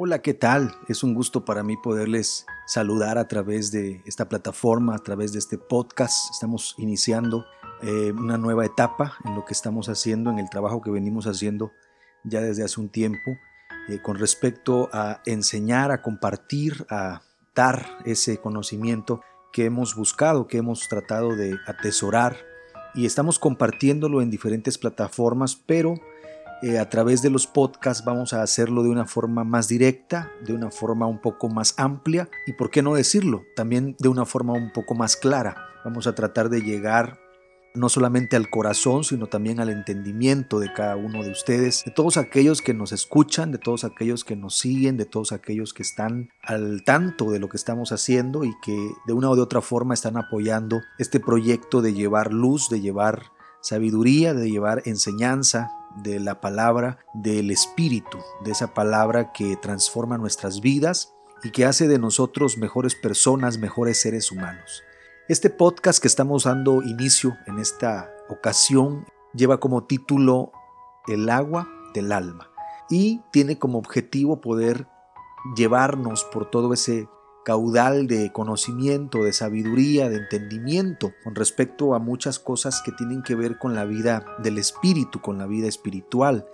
Hola, ¿qué tal? Es un gusto para mí poderles saludar a través de esta plataforma, a través de este podcast. Estamos iniciando eh, una nueva etapa en lo que estamos haciendo, en el trabajo que venimos haciendo ya desde hace un tiempo, eh, con respecto a enseñar, a compartir, a dar ese conocimiento que hemos buscado, que hemos tratado de atesorar y estamos compartiéndolo en diferentes plataformas, pero eh, a través de los podcasts vamos a hacerlo de una forma más directa, de una forma un poco más amplia y, por qué no decirlo, también de una forma un poco más clara. Vamos a tratar de llegar no solamente al corazón, sino también al entendimiento de cada uno de ustedes, de todos aquellos que nos escuchan, de todos aquellos que nos siguen, de todos aquellos que están al tanto de lo que estamos haciendo y que de una o de otra forma están apoyando este proyecto de llevar luz, de llevar sabiduría, de llevar enseñanza, de la palabra del Espíritu, de esa palabra que transforma nuestras vidas y que hace de nosotros mejores personas, mejores seres humanos. Este podcast que estamos dando inicio en esta ocasión lleva como título El agua del alma y tiene como objetivo poder llevarnos por todo ese caudal de conocimiento, de sabiduría, de entendimiento con respecto a muchas cosas que tienen que ver con la vida del espíritu, con la vida espiritual.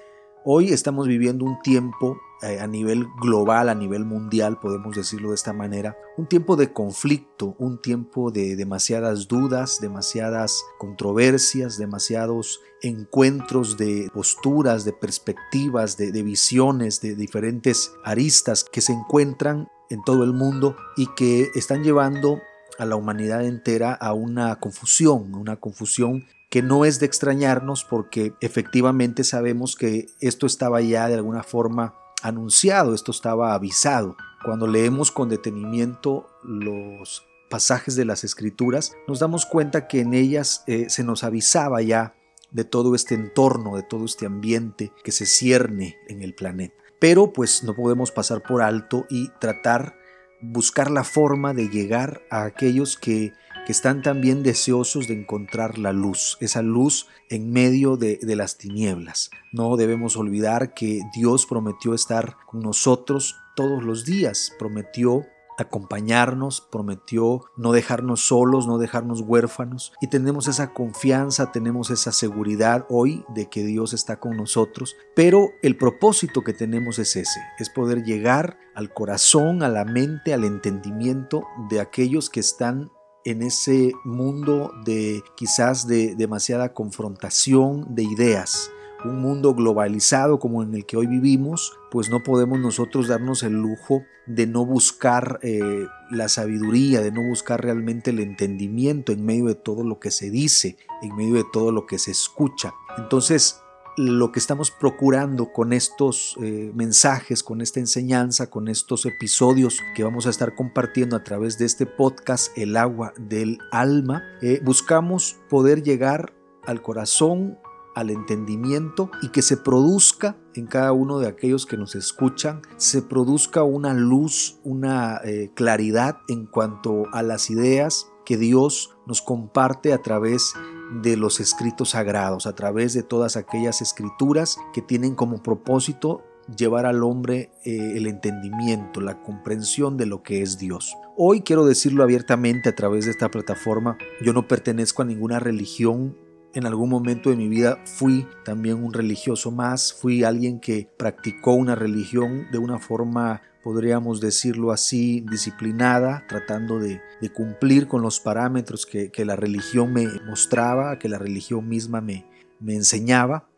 Hoy estamos viviendo un tiempo eh, a nivel global, a nivel mundial, podemos decirlo de esta manera, un tiempo de conflicto, un tiempo de demasiadas dudas, demasiadas controversias, demasiados encuentros de posturas, de perspectivas, de, de visiones, de diferentes aristas que se encuentran en todo el mundo y que están llevando a la humanidad entera a una confusión, una confusión que no es de extrañarnos porque efectivamente sabemos que esto estaba ya de alguna forma anunciado, esto estaba avisado. Cuando leemos con detenimiento los pasajes de las escrituras, nos damos cuenta que en ellas eh, se nos avisaba ya de todo este entorno, de todo este ambiente que se cierne en el planeta pero pues no podemos pasar por alto y tratar, buscar la forma de llegar a aquellos que, están también deseosos de encontrar la luz, esa luz en medio de, de las tinieblas. No debemos olvidar que Dios prometió estar con nosotros todos los días, prometió acompañarnos, prometió no dejarnos solos, no dejarnos huérfanos. Y tenemos esa confianza, tenemos esa seguridad hoy de que Dios está con nosotros, pero el propósito que tenemos es ese, es poder llegar al corazón, a la mente, al entendimiento de aquellos que están en ese mundo de quizás de demasiada confrontación de ideas, un mundo globalizado como en el que hoy vivimos, pues no podemos nosotros darnos el lujo de no buscar eh, la sabiduría, de no buscar realmente el entendimiento en medio de todo lo que se dice, en medio de todo lo que se escucha. Entonces, lo que estamos procurando con estos eh, mensajes, con esta enseñanza, con estos episodios que vamos a estar compartiendo a través de este podcast, El agua del alma, eh, buscamos poder llegar al corazón al entendimiento y que se produzca en cada uno de aquellos que nos escuchan, se produzca una luz, una eh, claridad en cuanto a las ideas que Dios nos comparte a través de los escritos sagrados, a través de todas aquellas escrituras que tienen como propósito llevar al hombre eh, el entendimiento, la comprensión de lo que es Dios. Hoy quiero decirlo abiertamente a través de esta plataforma, yo no pertenezco a ninguna religión en algún momento de mi vida fui también un religioso más, fui alguien que practicó una religión de una forma podríamos decirlo así, disciplinada, tratando de, cumplir con los parámetros que, la religión me mostraba, que la religión misma me enseñaba.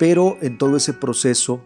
Pero en todo ese proceso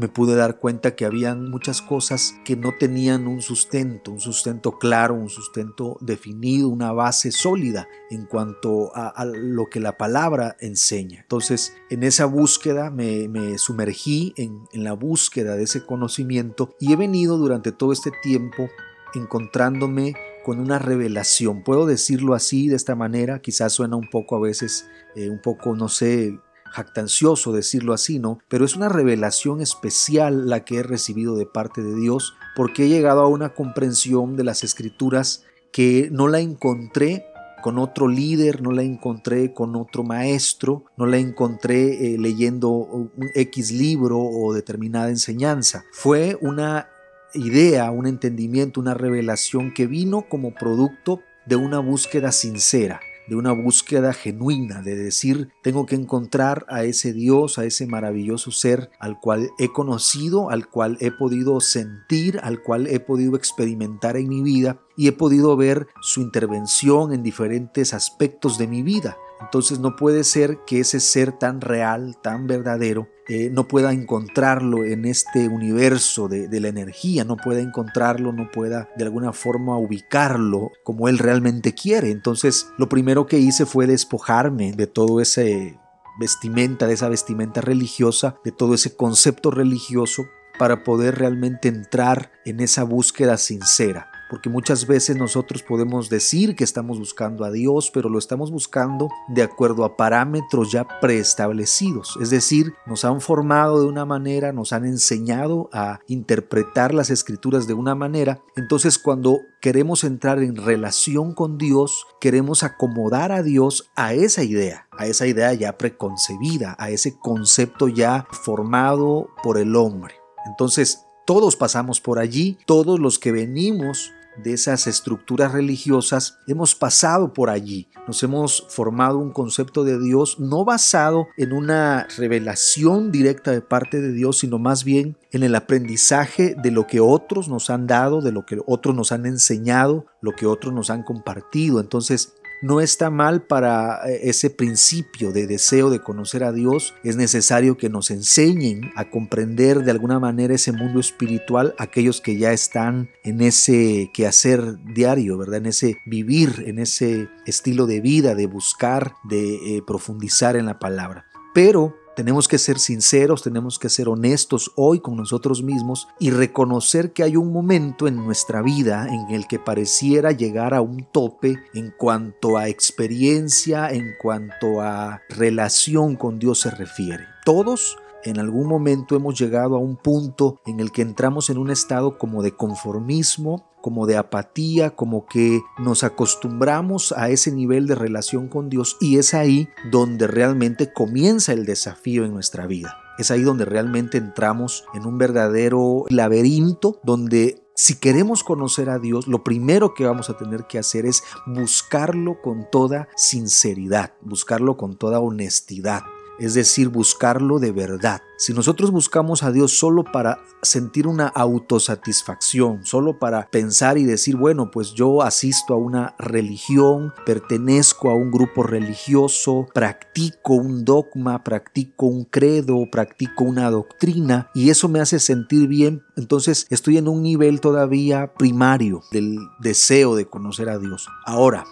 me pude dar cuenta que habían muchas cosas que no tenían un sustento, un sustento claro, un sustento definido, una base sólida en cuanto a, lo que la palabra enseña. Entonces, en esa búsqueda me, sumergí en, en la búsqueda de ese conocimiento y he venido durante todo este tiempo encontrándome con una revelación. Puedo decirlo así, de esta manera, quizás suena un poco a veces, eh, un poco, no sé, jactancioso decirlo así, ¿no? Pero es una revelación especial la que he recibido de parte de Dios porque he llegado a una comprensión de las escrituras que no la encontré con otro líder, no la encontré con otro maestro, no la encontré eh, leyendo un X libro o determinada enseñanza. Fue una idea, un entendimiento, una revelación que vino como producto de una búsqueda sincera, de una búsqueda genuina, de decir, tengo que encontrar a ese Dios, a ese maravilloso ser al cual he conocido, al cual he podido sentir, al cual he podido experimentar en mi vida y he podido ver su intervención en diferentes aspectos de mi vida. Entonces no puede ser que ese ser tan real, tan verdadero, eh, no pueda encontrarlo en este universo de, de, la energía, no pueda encontrarlo, no pueda de alguna forma ubicarlo como él realmente quiere. Entonces lo primero que hice fue despojarme de todo ese vestimenta, de esa vestimenta religiosa, de todo ese concepto religioso para poder realmente entrar en esa búsqueda sincera porque muchas veces nosotros podemos decir que estamos buscando a Dios, pero lo estamos buscando de acuerdo a parámetros ya preestablecidos, es decir, nos han formado de una manera, nos han enseñado a interpretar las escrituras de una manera, entonces cuando queremos entrar en relación con Dios, queremos acomodar a Dios a esa idea, a esa idea ya preconcebida, a ese concepto ya formado por el hombre. Entonces, todos pasamos por allí, todos los que venimos de esas estructuras religiosas, hemos pasado por allí, nos hemos formado un concepto de Dios no basado en una revelación directa de parte de Dios, sino más bien en el aprendizaje de lo que otros nos han dado, de lo que otros nos han enseñado, lo que otros nos han compartido. Entonces, no está mal para eh, ese principio de deseo de conocer a Dios. Es necesario que nos enseñen a comprender de alguna manera ese mundo espiritual aquellos que ya están en ese quehacer diario, ¿verdad? En ese vivir, en ese estilo de vida, de buscar, de eh, profundizar en la palabra. Pero tenemos que ser sinceros, tenemos que ser honestos hoy con nosotros mismos y reconocer que hay un momento en nuestra vida en el que pareciera llegar a un tope en cuanto a experiencia, en cuanto a relación con Dios se refiere. Todos en algún momento hemos llegado a un punto en el que entramos en un estado como de conformismo, como de apatía, como que nos acostumbramos a ese nivel de relación con Dios y es ahí donde realmente comienza el desafío en nuestra vida. Es ahí donde realmente entramos en un verdadero laberinto donde si queremos conocer a Dios, lo primero que vamos a tener que hacer es buscarlo con toda sinceridad, buscarlo con toda honestidad es decir, buscarlo de verdad. Si nosotros buscamos a Dios solo para sentir una autosatisfacción, solo para pensar y decir, bueno, pues yo asisto a una religión, pertenezco a un grupo religioso, practico un dogma, practico un credo, practico una doctrina y eso me hace sentir bien, entonces estoy en un nivel todavía primario del deseo de conocer a Dios. Ahora,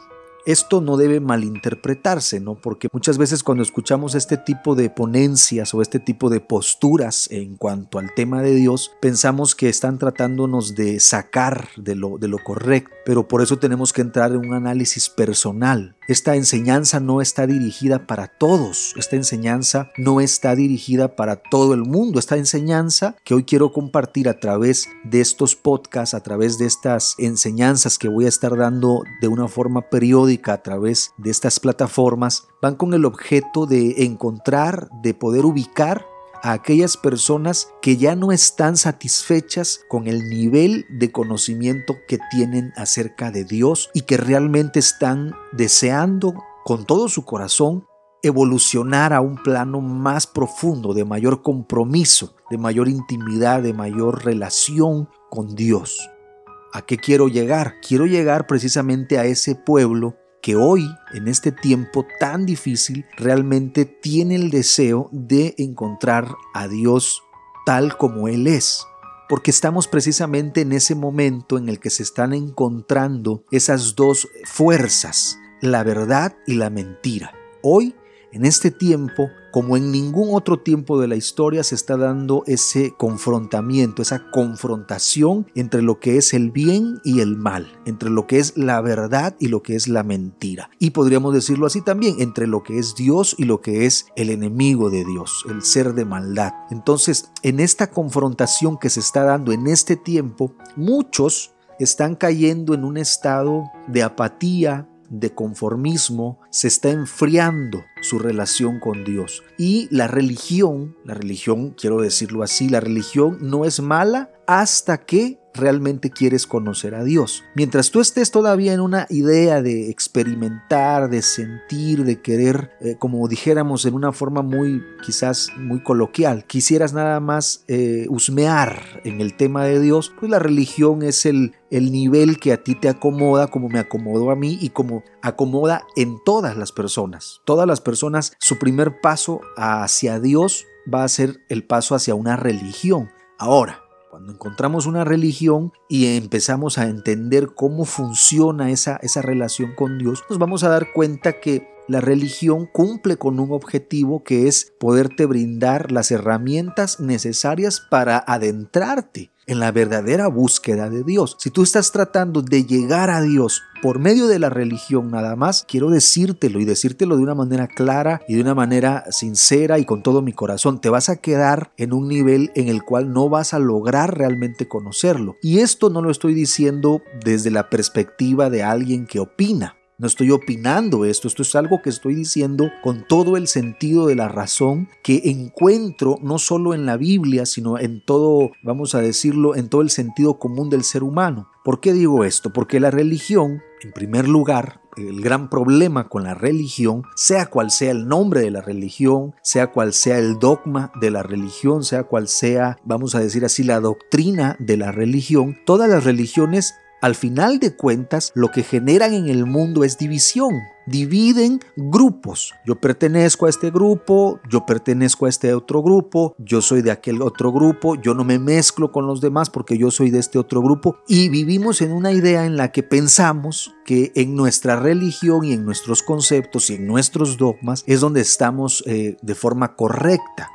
esto no debe malinterpretarse, ¿no? Porque muchas veces cuando escuchamos este tipo de ponencias o este tipo de posturas en cuanto al tema de Dios, pensamos que están tratándonos de sacar de lo, de lo correcto, pero por eso tenemos que entrar en un análisis personal. Esta enseñanza no está dirigida para todos, esta enseñanza no está dirigida para todo el mundo, esta enseñanza que hoy quiero compartir a través de estos podcasts, a través de estas enseñanzas que voy a estar dando de una forma periódica, a través de estas plataformas van con el objeto de encontrar, de poder ubicar a aquellas personas que ya no están satisfechas con el nivel de conocimiento que tienen acerca de Dios y que realmente están deseando con todo su corazón evolucionar a un plano más profundo, de mayor compromiso, de mayor intimidad, de mayor relación con Dios. ¿A qué quiero llegar? Quiero llegar precisamente a ese pueblo que hoy, en este tiempo tan difícil, realmente tiene el deseo de encontrar a Dios tal como Él es. Porque estamos precisamente en ese momento en el que se están encontrando esas dos fuerzas, la verdad y la mentira. Hoy en este tiempo, como en ningún otro tiempo de la historia, se está dando ese confrontamiento, esa confrontación entre lo que es el bien y el mal, entre lo que es la verdad y lo que es la mentira. Y podríamos decirlo así también, entre lo que es Dios y lo que es el enemigo de Dios, el ser de maldad. Entonces, en esta confrontación que se está dando en este tiempo, muchos están cayendo en un estado de apatía, de conformismo, se está enfriando su relación con Dios. Y la religión, la religión, quiero decirlo así, la religión no es mala hasta que realmente quieres conocer a Dios. Mientras tú estés todavía en una idea de experimentar, de sentir, de querer, eh, como dijéramos en una forma muy quizás muy coloquial, quisieras nada más eh, husmear en el tema de Dios, pues la religión es el, el nivel que a ti te acomoda como me acomodó a mí y como acomoda en todas las personas. Todas las personas, su primer paso hacia Dios va a ser el paso hacia una religión. Ahora, cuando encontramos una religión y empezamos a entender cómo funciona esa, esa relación con Dios, nos vamos a dar cuenta que la religión cumple con un objetivo que es poderte brindar las herramientas necesarias para adentrarte en la verdadera búsqueda de Dios. Si tú estás tratando de llegar a Dios por medio de la religión nada más, quiero decírtelo y decírtelo de una manera clara y de una manera sincera y con todo mi corazón. Te vas a quedar en un nivel en el cual no vas a lograr realmente conocerlo. Y esto no lo estoy diciendo desde la perspectiva de alguien que opina. No estoy opinando esto, esto es algo que estoy diciendo con todo el sentido de la razón que encuentro no solo en la Biblia, sino en todo, vamos a decirlo, en todo el sentido común del ser humano. ¿Por qué digo esto? Porque la religión, en primer lugar, el gran problema con la religión, sea cual sea el nombre de la religión, sea cual sea el dogma de la religión, sea cual sea, vamos a decir así, la doctrina de la religión, todas las religiones al final de cuentas, lo que generan en el mundo es división. Dividen grupos. Yo pertenezco a este grupo, yo pertenezco a este otro grupo, yo soy de aquel otro grupo, yo no me mezclo con los demás porque yo soy de este otro grupo. Y vivimos en una idea en la que pensamos que en nuestra religión y en nuestros conceptos y en nuestros dogmas es donde estamos eh, de forma correcta.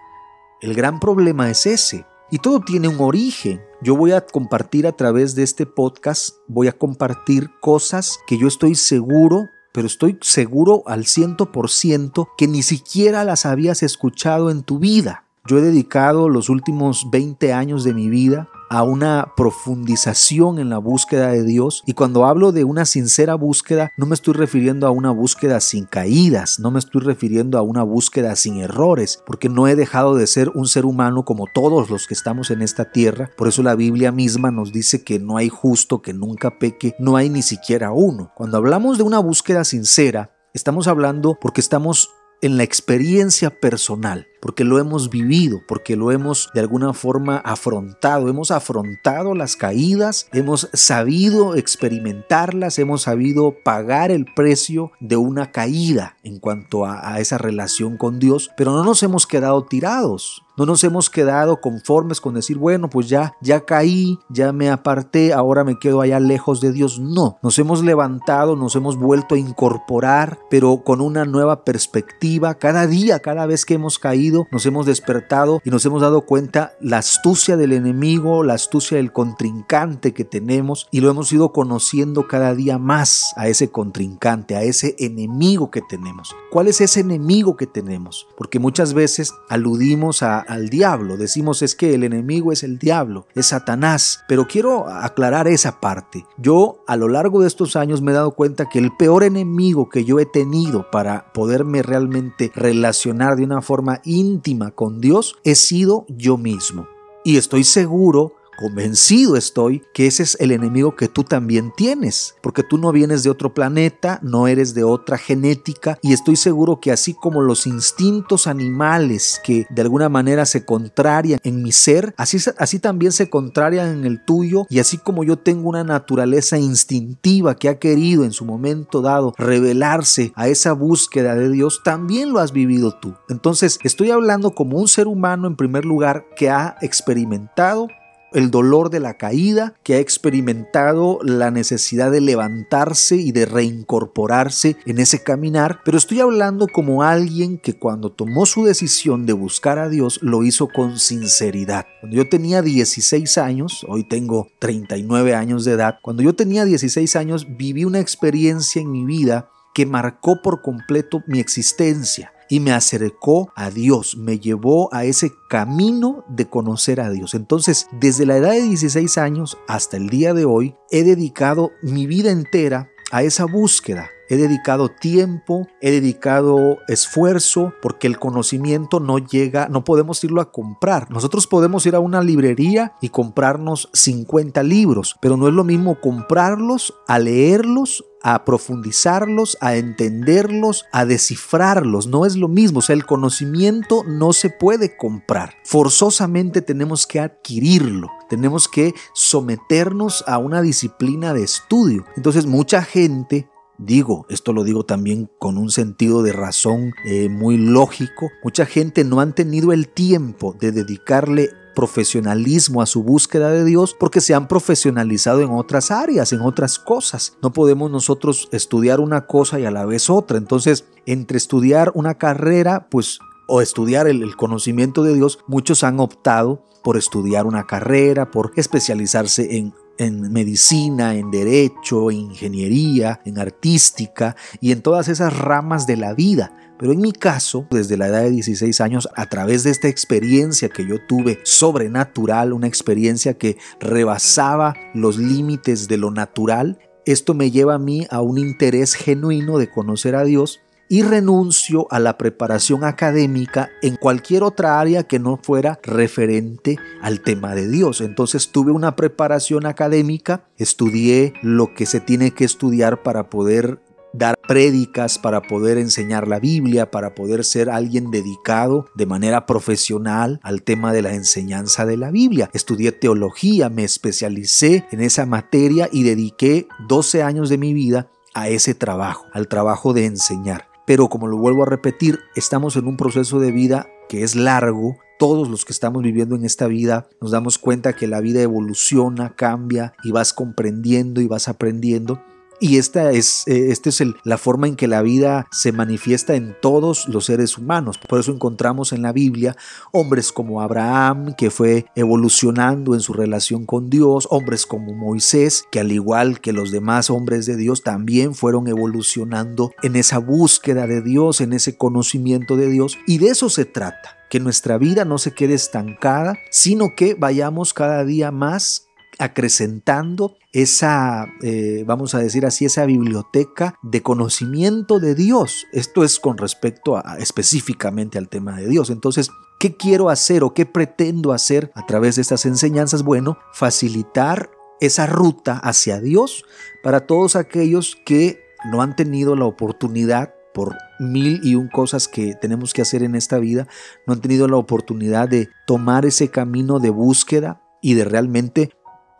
El gran problema es ese. Y todo tiene un origen. Yo voy a compartir a través de este podcast, voy a compartir cosas que yo estoy seguro, pero estoy seguro al ciento por ciento que ni siquiera las habías escuchado en tu vida. Yo he dedicado los últimos 20 años de mi vida a una profundización en la búsqueda de Dios. Y cuando hablo de una sincera búsqueda, no me estoy refiriendo a una búsqueda sin caídas, no me estoy refiriendo a una búsqueda sin errores, porque no he dejado de ser un ser humano como todos los que estamos en esta tierra. Por eso la Biblia misma nos dice que no hay justo que nunca peque, no hay ni siquiera uno. Cuando hablamos de una búsqueda sincera, estamos hablando porque estamos en la experiencia personal porque lo hemos vivido, porque lo hemos de alguna forma afrontado, hemos afrontado las caídas, hemos sabido experimentarlas, hemos sabido pagar el precio de una caída en cuanto a, a esa relación con Dios, pero no nos hemos quedado tirados. No nos hemos quedado conformes con decir, bueno, pues ya, ya caí, ya me aparté, ahora me quedo allá lejos de Dios. No, nos hemos levantado, nos hemos vuelto a incorporar, pero con una nueva perspectiva. Cada día, cada vez que hemos caído, nos hemos despertado y nos hemos dado cuenta la astucia del enemigo, la astucia del contrincante que tenemos y lo hemos ido conociendo cada día más a ese contrincante, a ese enemigo que tenemos. ¿Cuál es ese enemigo que tenemos? Porque muchas veces aludimos al diablo, decimos es que el enemigo es el diablo, es Satanás, pero quiero aclarar esa parte. Yo a lo largo de estos años me he dado cuenta que el peor enemigo que yo he tenido para poderme realmente relacionar de una forma íntima con Dios he sido yo mismo. Y estoy seguro Convencido estoy que ese es el enemigo que tú también tienes, porque tú no vienes de otro planeta, no eres de otra genética y estoy seguro que así como los instintos animales que de alguna manera se contrarian en mi ser, así, así también se contrarian en el tuyo y así como yo tengo una naturaleza instintiva que ha querido en su momento dado revelarse a esa búsqueda de Dios, también lo has vivido tú. Entonces estoy hablando como un ser humano en primer lugar que ha experimentado el dolor de la caída, que ha experimentado la necesidad de levantarse y de reincorporarse en ese caminar, pero estoy hablando como alguien que cuando tomó su decisión de buscar a Dios lo hizo con sinceridad. Cuando yo tenía 16 años, hoy tengo 39 años de edad, cuando yo tenía 16 años viví una experiencia en mi vida que marcó por completo mi existencia y me acercó a Dios, me llevó a ese camino de conocer a Dios. Entonces, desde la edad de 16 años hasta el día de hoy, he dedicado mi vida entera a esa búsqueda. He dedicado tiempo, he dedicado esfuerzo, porque el conocimiento no llega, no podemos irlo a comprar. Nosotros podemos ir a una librería y comprarnos 50 libros, pero no es lo mismo comprarlos, a leerlos, a profundizarlos, a entenderlos, a descifrarlos. No es lo mismo, o sea, el conocimiento no se puede comprar. Forzosamente tenemos que adquirirlo, tenemos que someternos a una disciplina de estudio. Entonces mucha gente Digo, esto lo digo también con un sentido de razón eh, muy lógico. Mucha gente no han tenido el tiempo de dedicarle profesionalismo a su búsqueda de Dios porque se han profesionalizado en otras áreas, en otras cosas. No podemos nosotros estudiar una cosa y a la vez otra. Entonces, entre estudiar una carrera, pues, o estudiar el conocimiento de Dios, muchos han optado por estudiar una carrera, por especializarse en en medicina, en derecho, en ingeniería, en artística y en todas esas ramas de la vida. Pero en mi caso, desde la edad de 16 años, a través de esta experiencia que yo tuve sobrenatural, una experiencia que rebasaba los límites de lo natural, esto me lleva a mí a un interés genuino de conocer a Dios y renuncio a la preparación académica en cualquier otra área que no fuera referente al tema de Dios. Entonces tuve una preparación académica, estudié lo que se tiene que estudiar para poder dar prédicas, para poder enseñar la Biblia, para poder ser alguien dedicado de manera profesional al tema de la enseñanza de la Biblia. Estudié teología, me especialicé en esa materia y dediqué 12 años de mi vida a ese trabajo, al trabajo de enseñar. Pero como lo vuelvo a repetir, estamos en un proceso de vida que es largo. Todos los que estamos viviendo en esta vida nos damos cuenta que la vida evoluciona, cambia y vas comprendiendo y vas aprendiendo. Y esta es, eh, esta es la forma en que la vida se manifiesta en todos los seres humanos. Por eso encontramos en la Biblia hombres como Abraham, que fue evolucionando en su relación con Dios, hombres como Moisés, que al igual que los demás hombres de Dios, también fueron evolucionando en esa búsqueda de Dios, en ese conocimiento de Dios. Y de eso se trata que nuestra vida no se quede estancada, sino que vayamos cada día más acrecentando esa, eh, vamos a decir así, esa biblioteca de conocimiento de Dios. Esto es con respecto a, específicamente al tema de Dios. Entonces, ¿qué quiero hacer o qué pretendo hacer a través de estas enseñanzas? Bueno, facilitar esa ruta hacia Dios para todos aquellos que no han tenido la oportunidad por mil y un cosas que tenemos que hacer en esta vida, no han tenido la oportunidad de tomar ese camino de búsqueda y de realmente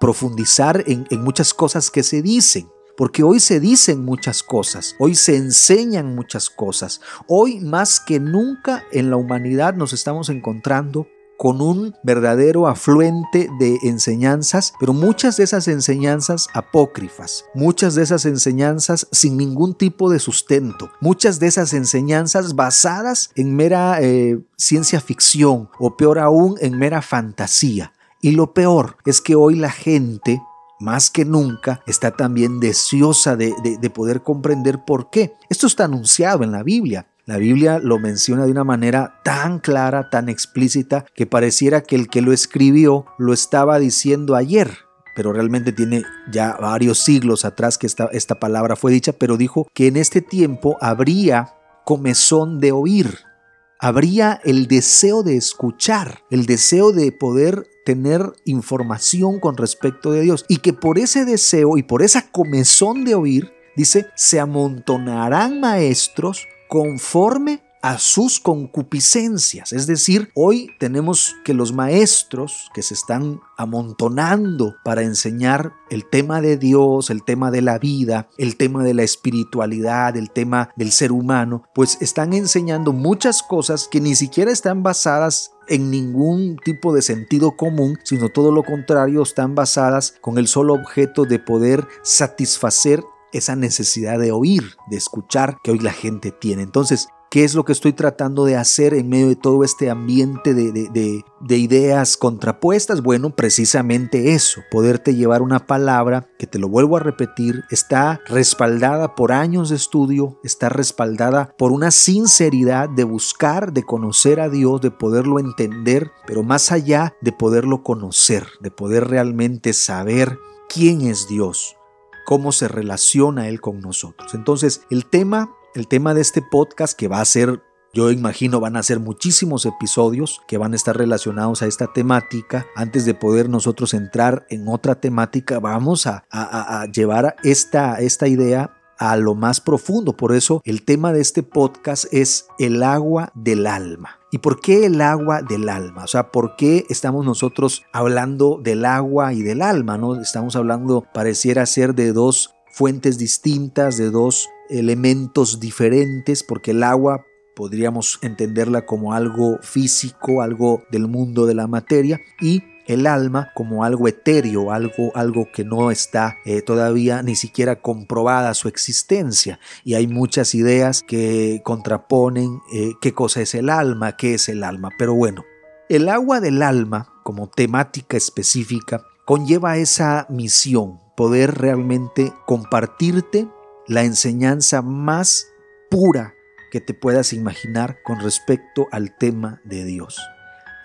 profundizar en, muchas cosas que se dicen. Porque hoy se dicen muchas cosas, hoy se enseñan muchas cosas. Hoy más que nunca en la humanidad nos estamos encontrando con un verdadero afluente de enseñanzas, pero muchas de esas enseñanzas apócrifas, muchas de esas enseñanzas sin ningún tipo de sustento, muchas de esas enseñanzas basadas en mera eh, ciencia ficción o peor aún en mera fantasía. Y lo peor es que hoy la gente, más que nunca, está también deseosa de, poder comprender por qué. Esto está anunciado en la Biblia. La Biblia lo menciona de una manera tan clara, tan explícita, que pareciera que el que lo escribió lo estaba diciendo ayer, pero realmente tiene ya varios siglos atrás que esta, esta palabra fue dicha, pero dijo que en este tiempo habría comezón de oír, habría el deseo de escuchar, el deseo de poder tener información con respecto de Dios. Y que por ese deseo y por esa comezón de oír, dice, se amontonarán maestros conforme a sus concupiscencias. Es decir, hoy tenemos que los maestros que se están amontonando para enseñar el tema de Dios, el tema de la vida, el tema de la espiritualidad, el tema del ser humano, pues están enseñando muchas cosas que ni siquiera están basadas en ningún tipo de sentido común, sino todo lo contrario, están basadas con el solo objeto de poder satisfacer esa necesidad de oír, de escuchar que hoy la gente tiene. Entonces, ¿Qué es lo que estoy tratando de hacer en medio de todo este ambiente de, ideas contrapuestas? Bueno, precisamente eso, poderte llevar una palabra que te lo vuelvo a repetir, está respaldada por años de estudio, está respaldada por una sinceridad de buscar, de conocer a Dios, de poderlo entender, pero más allá de poderlo conocer, de poder realmente saber quién es Dios cómo se relaciona Él con nosotros. Entonces, el tema, el tema de este podcast que va a ser yo imagino van a ser muchísimos episodios que van a estar relacionados a esta temática. Antes de poder nosotros entrar en otra temática, vamos a, llevar esta, idea a lo más profundo. Por eso el tema de este podcast es el agua del alma. ¿Y por qué el agua del alma? O sea, ¿por qué estamos nosotros hablando del agua y del alma? ¿no? Estamos hablando, pareciera ser, de dos fuentes distintas, de dos elementos diferentes, porque el agua podríamos entenderla como algo físico, algo del mundo de la materia, y el alma como algo etéreo, algo, algo que no está eh, todavía ni siquiera comprobada su existencia. Y hay muchas ideas que contraponen eh, qué cosa es el alma, qué es el alma. Pero bueno, el agua del alma como temática específica conlleva esa misión, poder realmente compartirte la enseñanza más pura que te puedas imaginar con respecto al tema de Dios.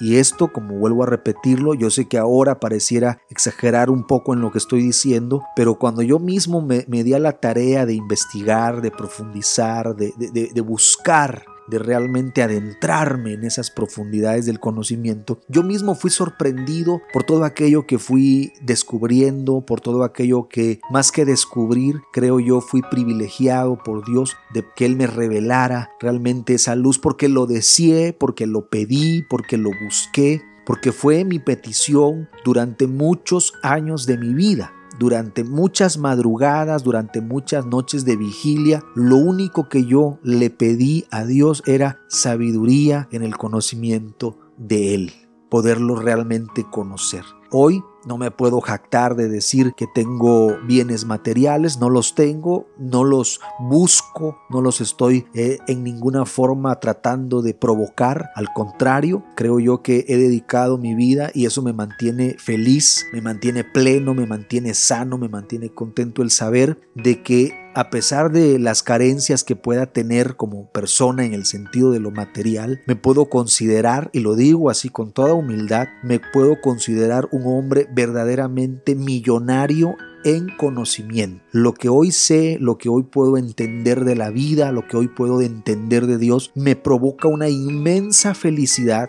Y esto, como vuelvo a repetirlo, yo sé que ahora pareciera exagerar un poco en lo que estoy diciendo, pero cuando yo mismo me, di a la tarea de investigar, de profundizar, de buscar de realmente adentrarme en esas profundidades del conocimiento, yo mismo fui sorprendido por todo aquello que fui descubriendo, por todo aquello que más que descubrir, creo yo fui privilegiado por Dios de que Él me revelara realmente esa luz porque lo deseé, porque lo pedí, porque lo busqué, porque fue mi petición durante muchos años de mi vida durante muchas madrugadas, durante muchas noches de vigilia, lo único que yo le pedí a Dios era sabiduría en el conocimiento de Él, poderlo realmente conocer. Hoy no me puedo jactar de decir que tengo bienes materiales, no los tengo, no los busco, no los estoy eh, en ninguna forma tratando de provocar. Al contrario, creo yo que he dedicado mi vida y eso me mantiene feliz, me mantiene pleno, me mantiene sano, me mantiene contento el saber de que a pesar de las carencias que pueda tener como persona en el sentido de lo material, me puedo considerar, y lo digo así con toda humildad, me puedo considerar un hombre verdaderamente millonario en conocimiento. Lo que hoy sé, lo que hoy puedo entender de la vida, lo que hoy puedo entender de Dios, me provoca una inmensa felicidad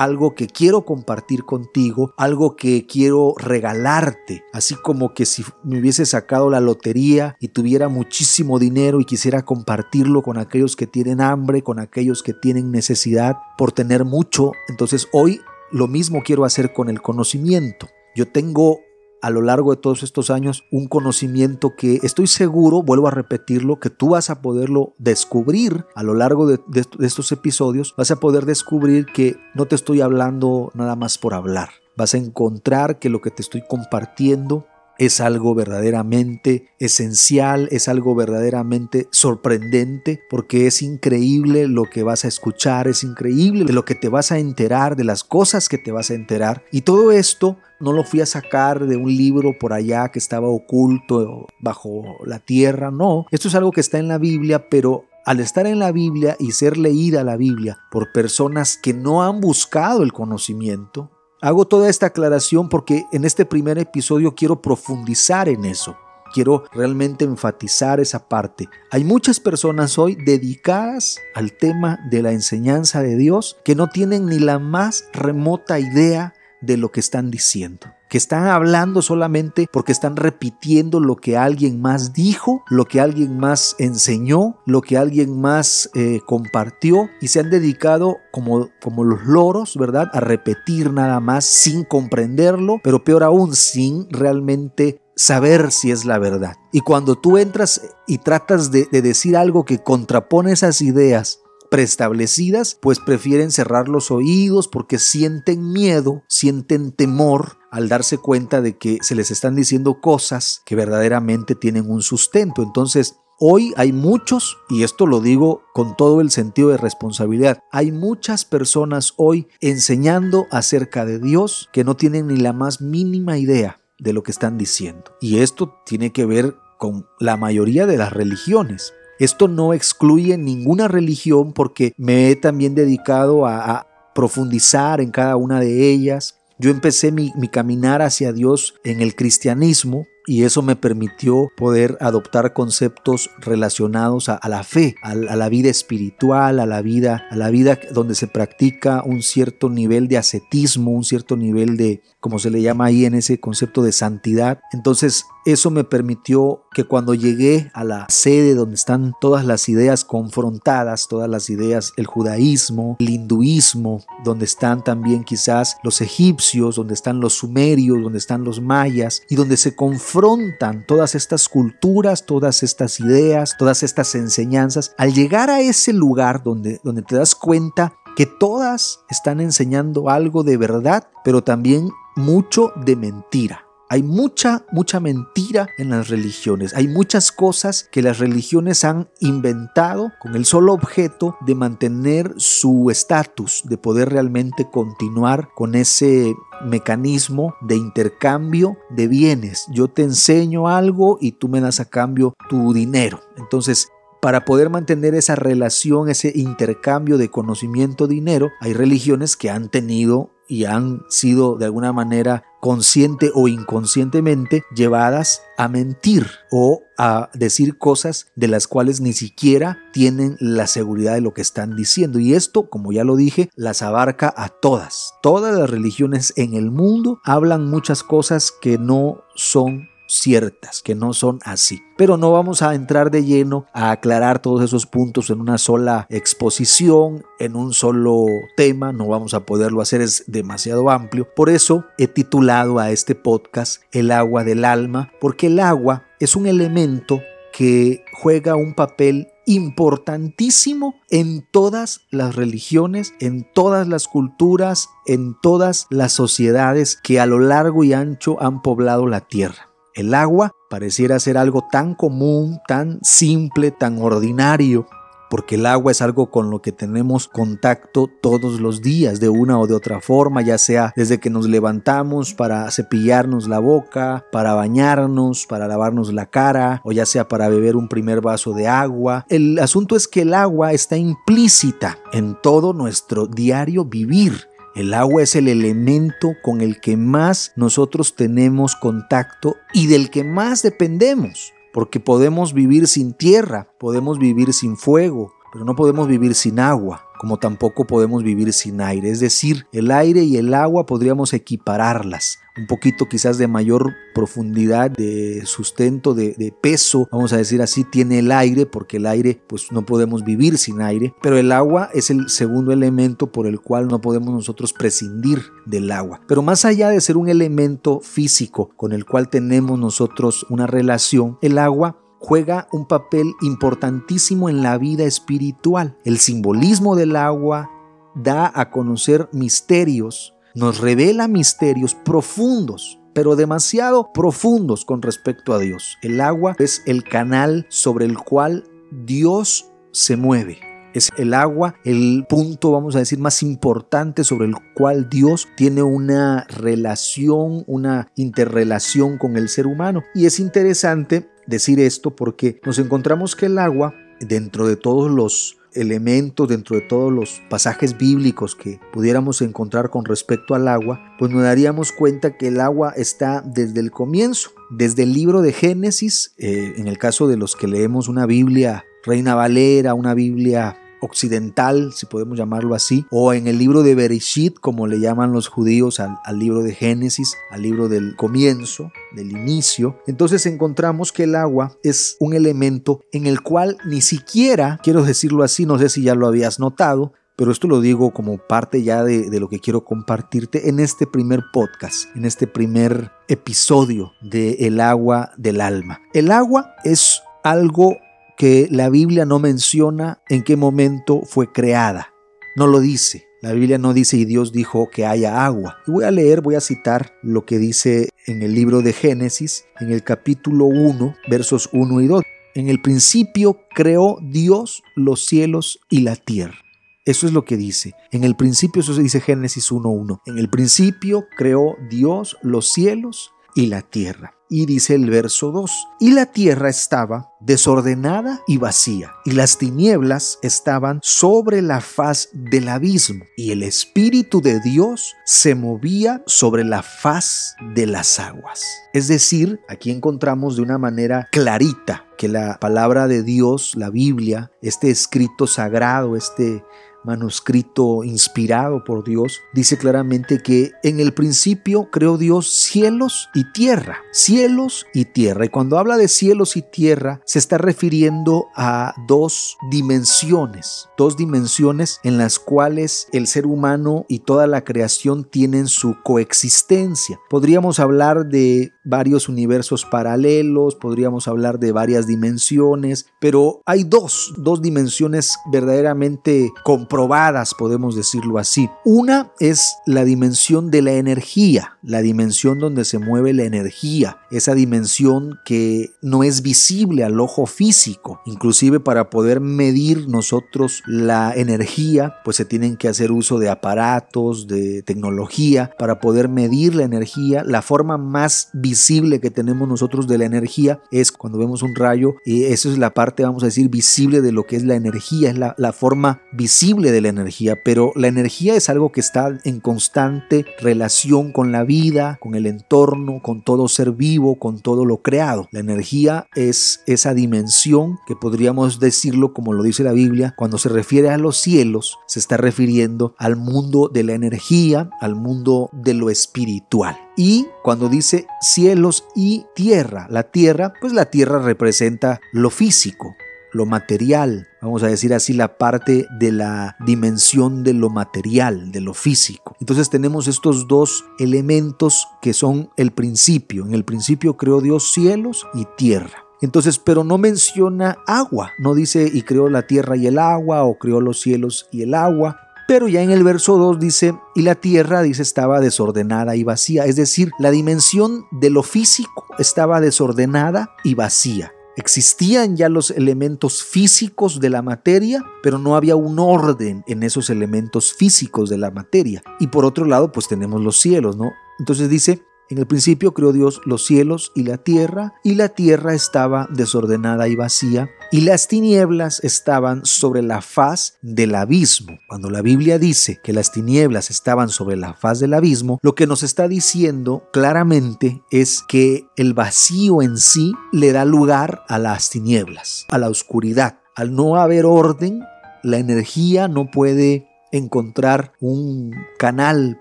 algo que quiero compartir contigo, algo que quiero regalarte, así como que si me hubiese sacado la lotería y tuviera muchísimo dinero y quisiera compartirlo con aquellos que tienen hambre, con aquellos que tienen necesidad por tener mucho, entonces hoy lo mismo quiero hacer con el conocimiento. Yo tengo a lo largo de todos estos años un conocimiento que estoy seguro, vuelvo a repetirlo, que tú vas a poderlo descubrir a lo largo de, estos episodios, vas a poder descubrir que no te estoy hablando nada más por hablar. Vas a encontrar que lo que te estoy compartiendo es algo verdaderamente esencial, es algo verdaderamente sorprendente, porque es increíble lo que vas a escuchar, es increíble de lo que te vas a enterar, de las cosas que te vas a enterar. Y todo esto no lo fui a sacar de un libro por allá que estaba oculto bajo la tierra, no. Esto es algo que está en la Biblia, pero al estar en la Biblia y ser leída la Biblia por personas que no han buscado el conocimiento, hago toda esta aclaración porque en este primer episodio quiero profundizar en eso. Quiero realmente enfatizar esa parte. Hay muchas personas hoy dedicadas al tema de la enseñanza de Dios que no tienen ni la más remota idea de lo que están diciendo, que están hablando solamente porque están repitiendo lo que alguien más dijo, lo que alguien más enseñó, lo que alguien más eh, compartió y se han dedicado como, como los loros, ¿verdad? A repetir nada más sin comprenderlo, pero peor aún, sin realmente saber si es la verdad. Y cuando tú entras y tratas de, de decir algo que contrapone esas ideas, preestablecidas, pues prefieren cerrar los oídos porque sienten miedo, sienten temor al darse cuenta de que se les están diciendo cosas que verdaderamente tienen un sustento. Entonces, Hoy hay muchos, y esto lo digo con todo el sentido de responsabilidad, hay muchas personas hoy enseñando acerca de Dios que no tienen ni la más mínima idea de lo que están diciendo. Y esto tiene que ver con la mayoría de las religiones. Esto no excluye ninguna religión porque me he también dedicado a, profundizar en cada una de ellas. Yo empecé mi, mi, caminar hacia Dios en el cristianismo y eso me permitió poder adoptar conceptos relacionados a, la fe, a, la vida espiritual, a la vida, a la vida donde se practica un cierto nivel de ascetismo, un cierto nivel de, como se le llama ahí en ese concepto de santidad. Entonces eso me permitió que cuando llegué a la sede donde están todas las ideas confrontadas, todas las ideas, el judaísmo, el hinduismo, donde están también quizás los egipcios, donde están los sumerios, donde están los mayas, y donde se confrontan todas estas culturas, todas estas ideas, todas estas enseñanzas, al llegar a ese lugar donde, donde te das cuenta que todas están enseñando algo de verdad, pero también mucho de mentira. Hay mucha, mucha mentira en las religiones. Hay muchas cosas que las religiones han inventado con el solo objeto de mantener su estatus, de poder realmente continuar con ese mecanismo de intercambio de bienes. Yo te enseño algo y tú me das a cambio tu dinero. Entonces, para poder mantener esa relación, ese intercambio de conocimiento-dinero, hay religiones que han tenido y han sido de alguna manera consciente o inconscientemente llevadas a mentir o a decir cosas de las cuales ni siquiera tienen la seguridad de lo que están diciendo. Y esto, como ya lo dije, las abarca a todas. Todas las religiones en el mundo hablan muchas cosas que no son ciertas, que no son así. Pero no vamos a entrar de lleno a aclarar todos esos puntos en una sola exposición, en un solo tema, no vamos a poderlo hacer, es demasiado amplio. Por eso he titulado a este podcast El agua del alma, porque el agua es un elemento que juega un papel importantísimo en todas las religiones, en todas las culturas, en todas las sociedades que a lo largo y ancho han poblado la tierra. El agua pareciera ser algo tan común, tan simple, tan ordinario, porque el agua es algo con lo que tenemos contacto todos los días de una o de otra forma, ya sea desde que nos levantamos para cepillarnos la boca, para bañarnos, para lavarnos la cara, o ya sea para beber un primer vaso de agua. El asunto es que el agua está implícita en todo nuestro diario vivir. El agua es el elemento con el que más nosotros tenemos contacto y del que más dependemos, porque podemos vivir sin tierra, podemos vivir sin fuego, pero no podemos vivir sin agua como tampoco podemos vivir sin aire. Es decir, el aire y el agua podríamos equipararlas. Un poquito quizás de mayor profundidad, de sustento, de, peso, vamos a decir así, tiene el aire, porque el aire pues no podemos vivir sin aire, pero el agua es el segundo elemento por el cual no podemos nosotros prescindir del agua. Pero más allá de ser un elemento físico con el cual tenemos nosotros una relación, el agua juega un papel importantísimo en la vida espiritual. El simbolismo del agua da a conocer misterios, nos revela misterios profundos pero demasiado profundos con respecto a Dios. El agua es el canal sobre el cual Dios se mueve. Es el agua el punto, vamos a decir, más importante sobre el cual Dios tiene una relación, una interrelación con el ser humano. Y es interesante decir esto porque nos encontramos que el agua, dentro de todos los elementos, dentro de todos los pasajes bíblicos que pudiéramos encontrar con respecto al agua, pues nos daríamos cuenta que el agua está desde el comienzo, desde el libro de Génesis, eh, en el caso de los que leemos una Biblia Reina Valera, una Biblia occidental, si podemos llamarlo así, o en el libro de Bereshit, como le llaman los judíos al, libro de Génesis, al libro del comienzo, del inicio, entonces encontramos que el agua es un elemento en el cual ni siquiera, quiero decirlo así, no sé si ya lo habías notado, pero esto lo digo como parte ya de, de, lo que quiero compartirte en este primer podcast, en este primer episodio de El agua del alma. El agua es algo que la Biblia no menciona en qué momento fue creada. No lo dice. La Biblia no dice y Dios dijo que haya agua. Voy a leer, voy a citar lo que dice en el libro de Génesis, en el capítulo 1, versos 1 y 2. En el principio creó Dios los cielos y la tierra. Eso es lo que dice. En el principio, eso se dice Génesis 1.1. En el principio creó Dios los cielos y la tierra. Y dice el verso 2, y la tierra estaba desordenada y vacía, y las tinieblas estaban sobre la faz del abismo, y el Espíritu de Dios se movía sobre la faz de las aguas. Es decir, aquí encontramos de una manera clarita que la palabra de Dios, la Biblia, este escrito sagrado, este manuscrito inspirado por Dios, dice claramente que en el principio creó Dios cielos y tierra, cielos y tierra. Y cuando habla de cielos y tierra, se está refiriendo a dos dimensiones, dos dimensiones en las cuales el ser humano y toda la creación tienen su coexistencia. Podríamos hablar de varios universos paralelos, podríamos hablar de varias dimensiones, pero hay dos, dos dimensiones verdaderamente comprobadas, podemos decirlo así. Una es la dimensión de la energía, la dimensión donde se mueve la energía, esa dimensión que no es visible al ojo físico. Inclusive para poder medir nosotros la energía, pues se tienen que hacer uso de aparatos, de tecnología para poder medir la energía. La forma más visible que tenemos nosotros de la energía es cuando vemos un rayo y eso es la parte, vamos a decir, visible de lo que es la energía, es la, la forma visible de la energía, pero la energía es algo que está en constante relación con la vida, con el entorno, con todo ser vivo, con todo lo creado. La energía es esa dimensión que podríamos decirlo como lo dice la Biblia, cuando se refiere a los cielos, se está refiriendo al mundo de la energía, al mundo de lo espiritual. Y cuando dice cielos y tierra, la tierra, pues la tierra representa lo físico, lo material, vamos a decir así, la parte de la dimensión de lo material, de lo físico. Entonces tenemos estos dos elementos que son el principio. En el principio creó Dios cielos y tierra. Entonces, pero no menciona agua, no dice y creó la tierra y el agua o creó los cielos y el agua, pero ya en el verso 2 dice, y la tierra, dice, estaba desordenada y vacía. Es decir, la dimensión de lo físico estaba desordenada y vacía. Existían ya los elementos físicos de la materia, pero no había un orden en esos elementos físicos de la materia. Y por otro lado, pues tenemos los cielos, ¿no? Entonces dice, en el principio creó Dios los cielos y la tierra, y la tierra estaba desordenada y vacía, y las tinieblas estaban sobre la faz del abismo. Cuando la Biblia dice que las tinieblas estaban sobre la faz del abismo, lo que nos está diciendo claramente es que el vacío en sí le da lugar a las tinieblas, a la oscuridad. Al no haber orden, la energía no puede encontrar un canal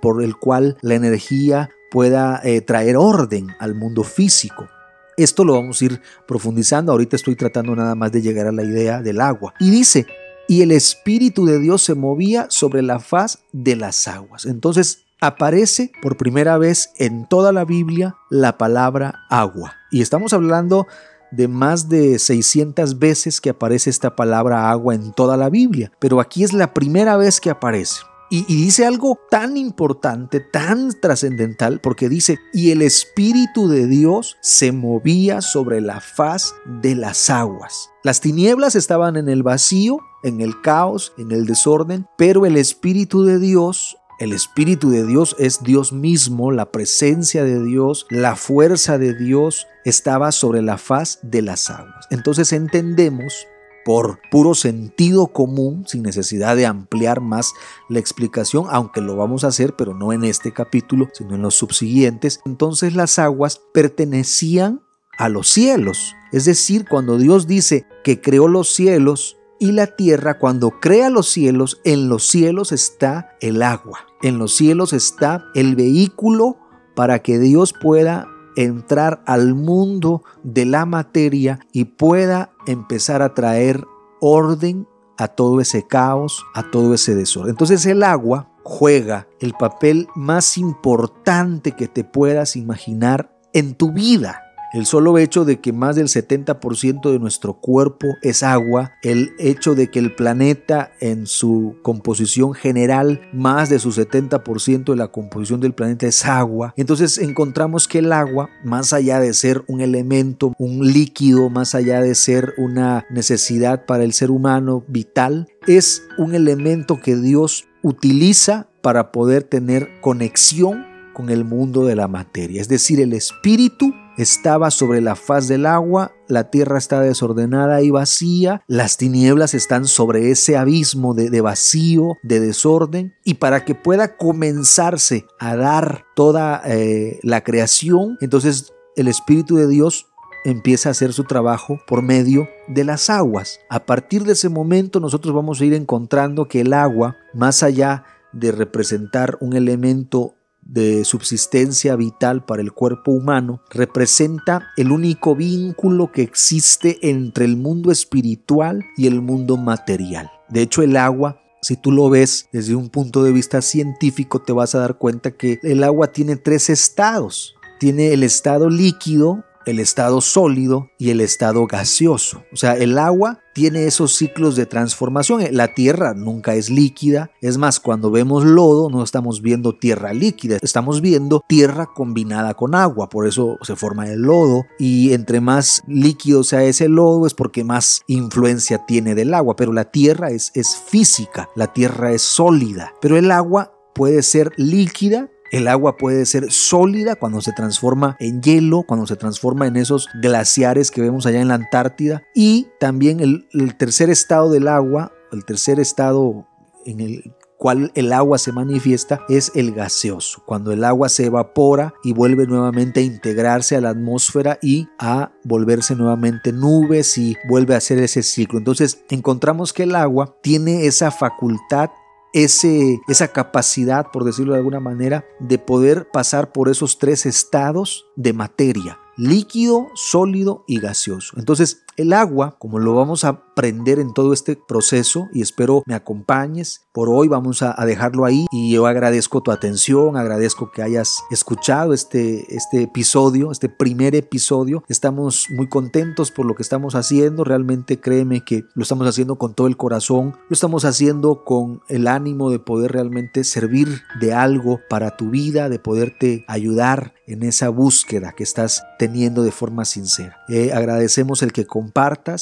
por el cual la energía pueda eh, traer orden al mundo físico. Esto lo vamos a ir profundizando. Ahorita estoy tratando nada más de llegar a la idea del agua. Y dice, y el Espíritu de Dios se movía sobre la faz de las aguas. Entonces aparece por primera vez en toda la Biblia la palabra agua. Y estamos hablando de más de 600 veces que aparece esta palabra agua en toda la Biblia. Pero aquí es la primera vez que aparece. Y, dice algo tan importante, tan trascendental, porque dice, y el Espíritu de Dios se movía sobre la faz de las aguas. Las tinieblas estaban en el vacío, en el caos, en el desorden, pero el Espíritu de Dios el Espíritu de Dios es Dios mismo, la presencia de Dios, la fuerza de Dios estaba sobre la faz de las aguas. Entonces entendemos por puro sentido común, sin necesidad de ampliar más la explicación, aunque lo vamos a hacer, pero no en este capítulo, sino en los subsiguientes, entonces las aguas pertenecían a los cielos. Es decir, cuando Dios dice que creó los cielos y la tierra, cuando crea los cielos, en los cielos está el agua, en los cielos está el vehículo para que Dios pueda entrar al mundo de la materia y pueda empezar a traer orden a todo ese caos, a todo ese desorden. Entonces el agua juega el papel más importante que te puedas imaginar en tu vida. El solo hecho de que más del 70% de nuestro cuerpo es agua, el hecho de que el planeta en su composición general, más de su 70% de la composición del planeta es agua, entonces encontramos que el agua, más allá de ser un elemento, un líquido, más allá de ser una necesidad para el ser humano vital, es un elemento que Dios utiliza para poder tener conexión con el mundo de la materia. Es decir, el espíritu estaba sobre la faz del agua, la tierra está desordenada y vacía, las tinieblas están sobre ese abismo de, vacío, de desorden, y para que pueda comenzarse a dar toda eh, la creación, entonces el Espíritu de Dios empieza a hacer su trabajo por medio de las aguas. A partir de ese momento nosotros vamos a ir encontrando que el agua, más allá de representar un elemento de subsistencia vital para el cuerpo humano, representa el único vínculo que existe entre el mundo espiritual y el mundo material. De hecho, el agua si tú lo ves desde un punto de vista científico, te vas a dar cuenta que el agua tiene tres estados. Tiene el estado líquido, el estado sólido y el estado gaseoso. O sea, el agua tiene esos ciclos de transformación. La tierra nunca es líquida. Es más, cuando vemos lodo no estamos viendo tierra líquida, estamos viendo tierra combinada con agua. Por eso se forma el lodo. Y entre más líquido sea ese lodo es porque más influencia tiene del agua. Pero la tierra es, es física, la tierra es sólida. Pero el agua puede ser líquida el agua puede ser sólida cuando se transforma en hielo, cuando se transforma en esos glaciares que vemos allá en la Antártida. Y también el, tercer estado del agua, el tercer estado en el cual el agua se manifiesta es el gaseoso, cuando el agua se evapora y vuelve nuevamente a integrarse a la atmósfera y a volverse nuevamente nubes y vuelve a hacer ese ciclo. Entonces encontramos que el agua tiene esa facultad ese, esa capacidad, por decirlo de alguna manera, de poder pasar por esos tres estados de materia, líquido, sólido y gaseoso. Entonces, el agua, como lo vamos a aprender en todo este proceso y espero me acompañes, por hoy vamos a, dejarlo ahí y yo agradezco tu atención, agradezco que hayas escuchado este, este episodio, este primer episodio. Estamos muy contentos por lo que estamos haciendo, realmente créeme que lo estamos haciendo con todo el corazón, lo estamos haciendo con el ánimo de poder realmente servir de algo para tu vida, de poderte ayudar en esa búsqueda que estás teniendo de forma sincera. Eh, agradecemos el que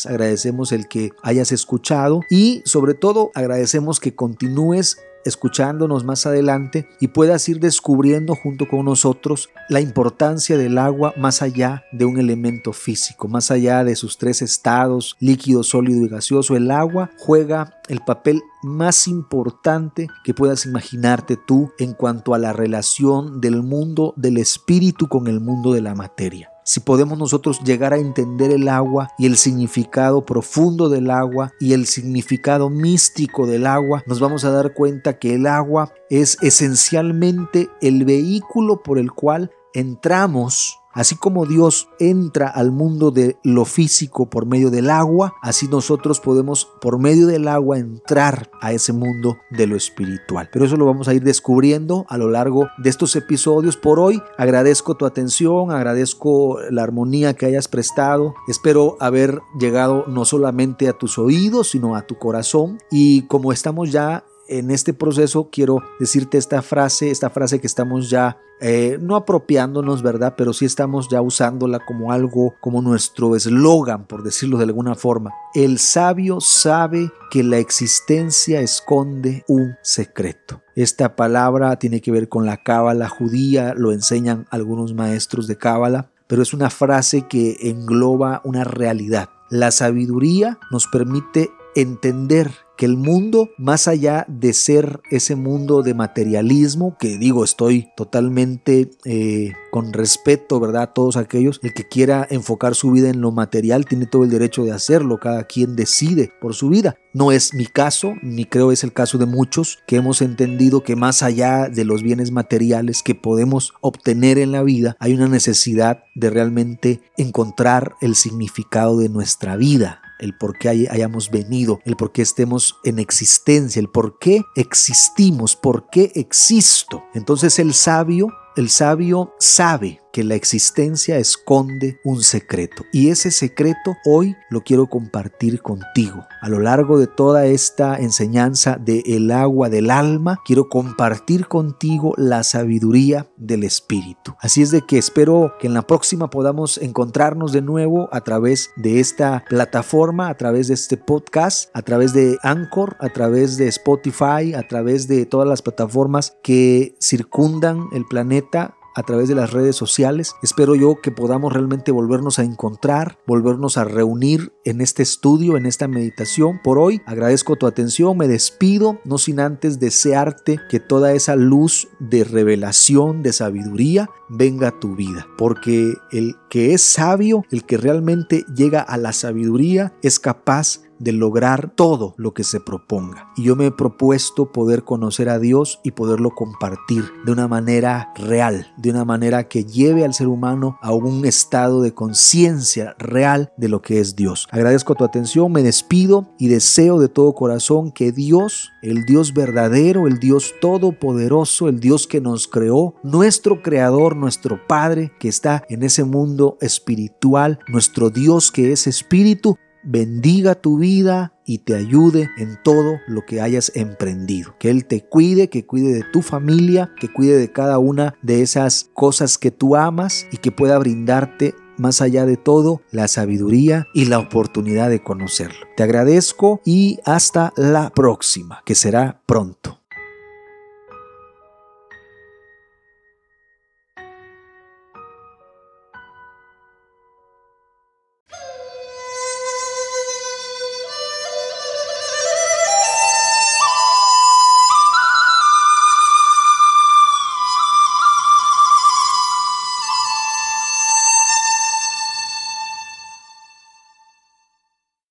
agradecemos el que hayas escuchado y sobre todo agradecemos que continúes escuchándonos más adelante y puedas ir descubriendo junto con nosotros la importancia del agua más allá de un elemento físico, más allá de sus tres estados, líquido, sólido y gaseoso. El agua juega el papel más importante que puedas imaginarte tú en cuanto a la relación del mundo del espíritu con el mundo de la materia si podemos nosotros llegar a entender el agua y el significado profundo del agua y el significado místico del agua, nos vamos a dar cuenta que el agua es esencialmente el vehículo por el cual entramos Así como Dios entra al mundo de lo físico por medio del agua, así nosotros podemos por medio del agua entrar a ese mundo de lo espiritual. Pero eso lo vamos a ir descubriendo a lo largo de estos episodios. Por hoy agradezco tu atención, agradezco la armonía que hayas prestado. Espero haber llegado no solamente a tus oídos, sino a tu corazón. Y como estamos ya en este proceso quiero decirte esta frase, esta frase que estamos ya eh, no apropiándonos, ¿verdad? Pero sí estamos ya usándola como algo, como nuestro eslogan, por decirlo de alguna forma. El sabio sabe que la existencia esconde un secreto. Esta palabra tiene que ver con la cábala judía, lo enseñan algunos maestros de cábala, pero es una frase que engloba una realidad. La sabiduría nos permite entender que el mundo, más allá de ser ese mundo de materialismo, que digo, estoy totalmente eh, con respeto, ¿verdad? A todos aquellos, el que quiera enfocar su vida en lo material tiene todo el derecho de hacerlo, cada quien decide por su vida. No es mi caso, ni creo es el caso de muchos que hemos entendido que más allá de los bienes materiales que podemos obtener en la vida, hay una necesidad de realmente encontrar el significado de nuestra vida, el por qué hayamos venido, el por qué estemos en existencia, el por qué existimos, por qué existo. Entonces el sabio, el sabio sabe que la existencia esconde un secreto. Y ese secreto hoy lo quiero compartir contigo. A lo largo de toda esta enseñanza de el agua del alma, quiero compartir contigo la sabiduría del Espíritu. Así es de que espero que en la próxima podamos encontrarnos de nuevo a través de esta plataforma, a través de este podcast, a través de Anchor, a través de Spotify, a través de todas las plataformas que circundan el planeta a través de las redes sociales. Espero yo que podamos realmente volvernos a encontrar, volvernos a reunir en este estudio, en esta meditación. Por hoy agradezco tu atención, me despido, no sin antes desearte que toda esa luz de revelación, de sabiduría, venga a tu vida. Porque el que es sabio, el que realmente llega a la sabiduría, es capaz de lograr todo lo que se proponga. Y yo me he propuesto poder conocer a Dios y poderlo compartir de una manera real, de una manera que lleve al ser humano a un estado de conciencia real de lo que es Dios. Agradezco tu atención, me despido y deseo de todo corazón que Dios, el Dios verdadero, el Dios todopoderoso, el Dios que nos creó, nuestro creador, nuestro Padre que está en ese mundo espiritual, nuestro Dios que es espíritu, bendiga tu vida y te ayude en todo lo que hayas emprendido. Que Él te cuide, que cuide de tu familia, que cuide de cada una de esas cosas que tú amas y que pueda brindarte más allá de todo la sabiduría y la oportunidad de conocerlo. Te agradezco y hasta la próxima, que será pronto.